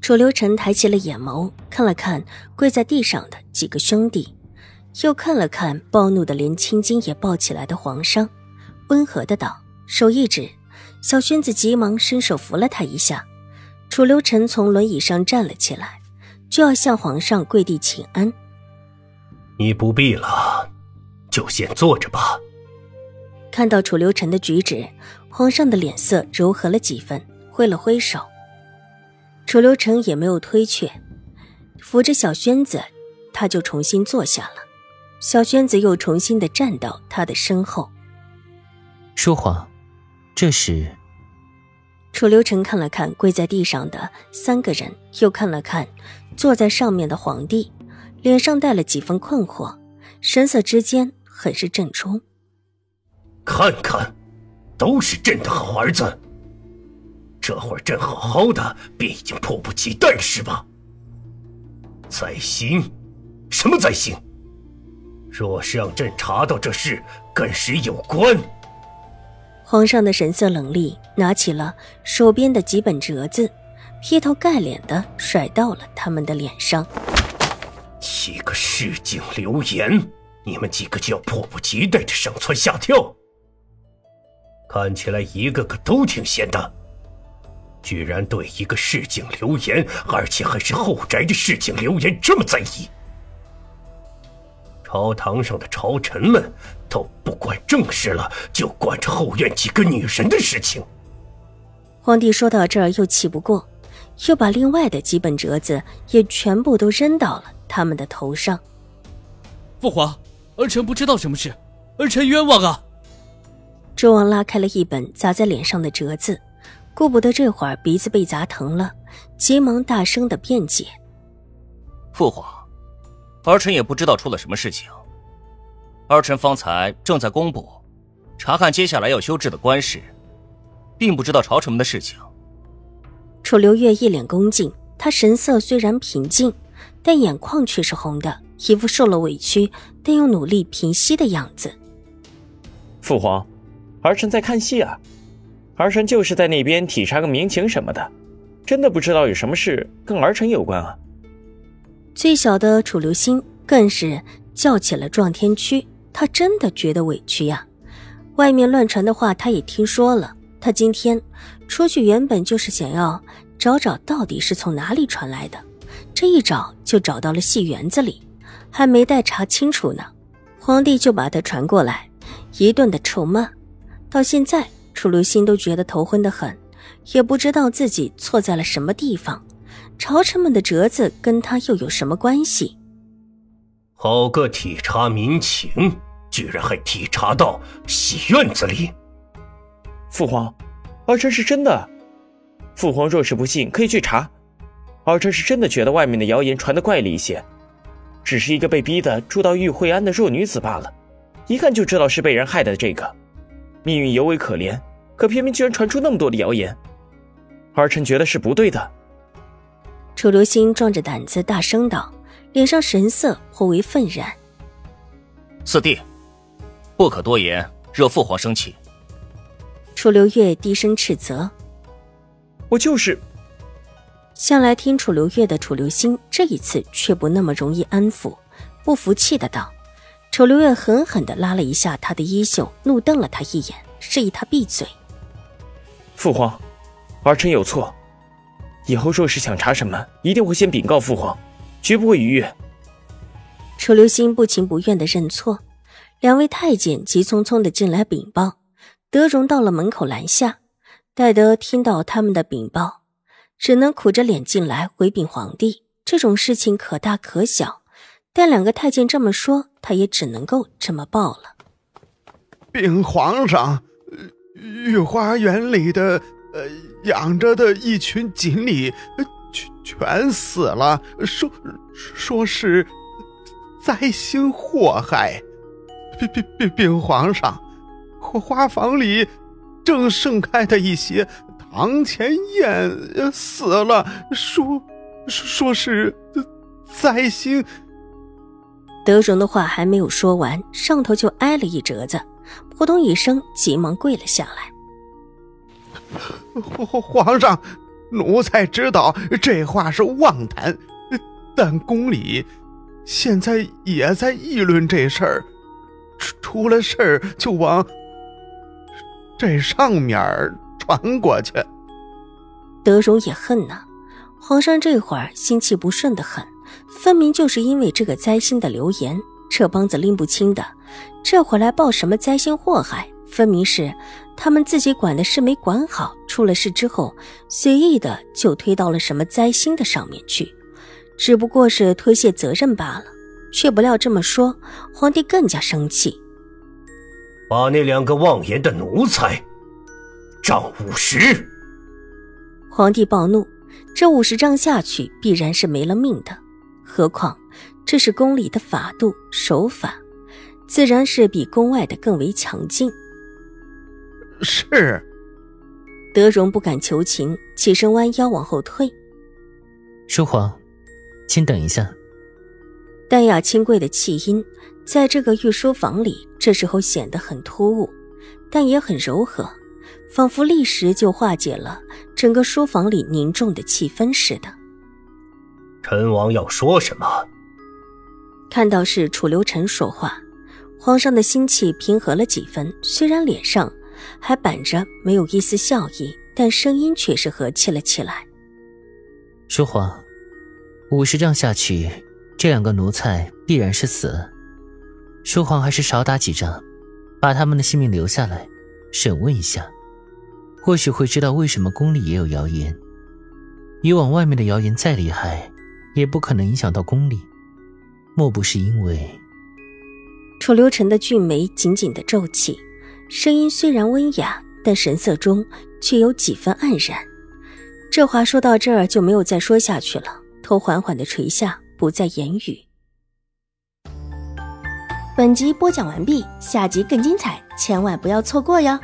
楚留臣抬起了眼眸，看了看跪在地上的几个兄弟，又看了看暴怒的连青筋也抱起来的皇上，温和的道：“手一指。”小轩子急忙伸手扶了他一下。楚留臣从轮椅上站了起来，就要向皇上跪地请安。你不必了，就先坐着吧。看到楚留臣的举止，皇上的脸色柔和了几分，挥了挥手。楚留成也没有推却，扶着小轩子，他就重新坐下了。小轩子又重新的站到他的身后。叔皇，这是。楚留臣看了看跪在地上的三个人，又看了看坐在上面的皇帝，脸上带了几分困惑，神色之间很是正冲。看看，都是朕的好儿子。这会儿朕好好的，便已经迫不及待是吧？在心？什么在心？若是让朕查到这事跟谁有关？皇上的神色冷厉，拿起了手边的几本折子，劈头盖脸的甩到了他们的脸上。几个市井流言，你们几个就要迫不及待的上蹿下跳？看起来一个个都挺闲的。居然对一个市井流言，而且还是后宅的市井流言这么在意。朝堂上的朝臣们都不管正事了，就管着后院几个女人的事情。皇帝说到这儿又气不过，又把另外的几本折子也全部都扔到了他们的头上。父皇，儿臣不知道什么事，儿臣冤枉啊！周王拉开了一本砸在脸上的折子。顾不得这会儿鼻子被砸疼了，急忙大声的辩解：“父皇，儿臣也不知道出了什么事情。儿臣方才正在工部查看接下来要修治的官事，并不知道朝臣们的事情。”楚留月一脸恭敬，他神色虽然平静，但眼眶却是红的，一副受了委屈但又努力平息的样子。父皇，儿臣在看戏啊。儿臣就是在那边体察个民情什么的，真的不知道有什么事跟儿臣有关啊。最小的楚留心更是叫起了撞天区，他真的觉得委屈呀。外面乱传的话他也听说了，他今天出去原本就是想要找找到底是从哪里传来的，这一找就找到了戏园子里，还没待查清楚呢，皇帝就把他传过来，一顿的臭骂，到现在。楚留心都觉得头昏的很，也不知道自己错在了什么地方。朝臣们的折子跟他又有什么关系？好个体察民情，居然还体察到戏院子里！父皇，儿臣是真的。父皇若是不信，可以去查。儿臣是真的觉得外面的谣言传得怪异一些，只是一个被逼的住到玉惠安的弱女子罢了，一看就知道是被人害的。这个命运尤为可怜。可偏偏居然传出那么多的谣言，儿臣觉得是不对的。楚留心壮着胆子大声道，脸上神色颇为愤然。四弟，不可多言，惹父皇生气。楚留月低声斥责：“我就是。”向来听楚留月的楚留心，这一次却不那么容易安抚，不服气的道：“楚留月狠狠的拉了一下他的衣袖，怒瞪了他一眼，示意他闭嘴。”父皇，儿臣有错，以后若是想查什么，一定会先禀告父皇，绝不会逾越。楚留心不情不愿的认错，两位太监急匆匆的进来禀报，德荣到了门口拦下。戴德听到他们的禀报，只能苦着脸进来回禀皇帝。这种事情可大可小，但两个太监这么说，他也只能够这么报了。禀皇上。御花园里的呃，养着的一群锦鲤全全死了，说说是灾星祸害。禀禀禀禀皇上，花房里正盛开的一些堂前燕死了，说说是灾星。德荣的话还没有说完，上头就挨了一折子，扑通一声，急忙跪了下来。皇 皇上，奴才知道这话是妄谈，但宫里现在也在议论这事儿，出出了事儿就往这上面传过去。德荣也恨呐，皇上这会儿心气不顺的很。分明就是因为这个灾星的流言，这帮子拎不清的，这回来报什么灾星祸害？分明是他们自己管的事没管好，出了事之后，随意的就推到了什么灾星的上面去，只不过是推卸责任罢了。却不料这么说，皇帝更加生气，把那两个妄言的奴才杖五十。皇帝暴怒，这五十杖下去，必然是没了命的。何况，这是宫里的法度手法，自然是比宫外的更为强劲。是。德荣不敢求情，起身弯腰往后退。淑皇，请等一下。淡雅清贵的气音，在这个御书房里，这时候显得很突兀，但也很柔和，仿佛立时就化解了整个书房里凝重的气氛似的。陈王要说什么？看到是楚留臣说话，皇上的心气平和了几分。虽然脸上还板着没有一丝笑意，但声音却是和气了起来。说皇，五十仗下去，这两个奴才必然是死。说皇还是少打几仗，把他们的性命留下来，审问一下，或许会知道为什么宫里也有谣言。以往外面的谣言再厉害。也不可能影响到宫里，莫不是因为？楚留臣的俊眉紧紧的皱起，声音虽然温雅，但神色中却有几分黯然。这话说到这儿就没有再说下去了，头缓缓的垂下，不再言语。本集播讲完毕，下集更精彩，千万不要错过哟。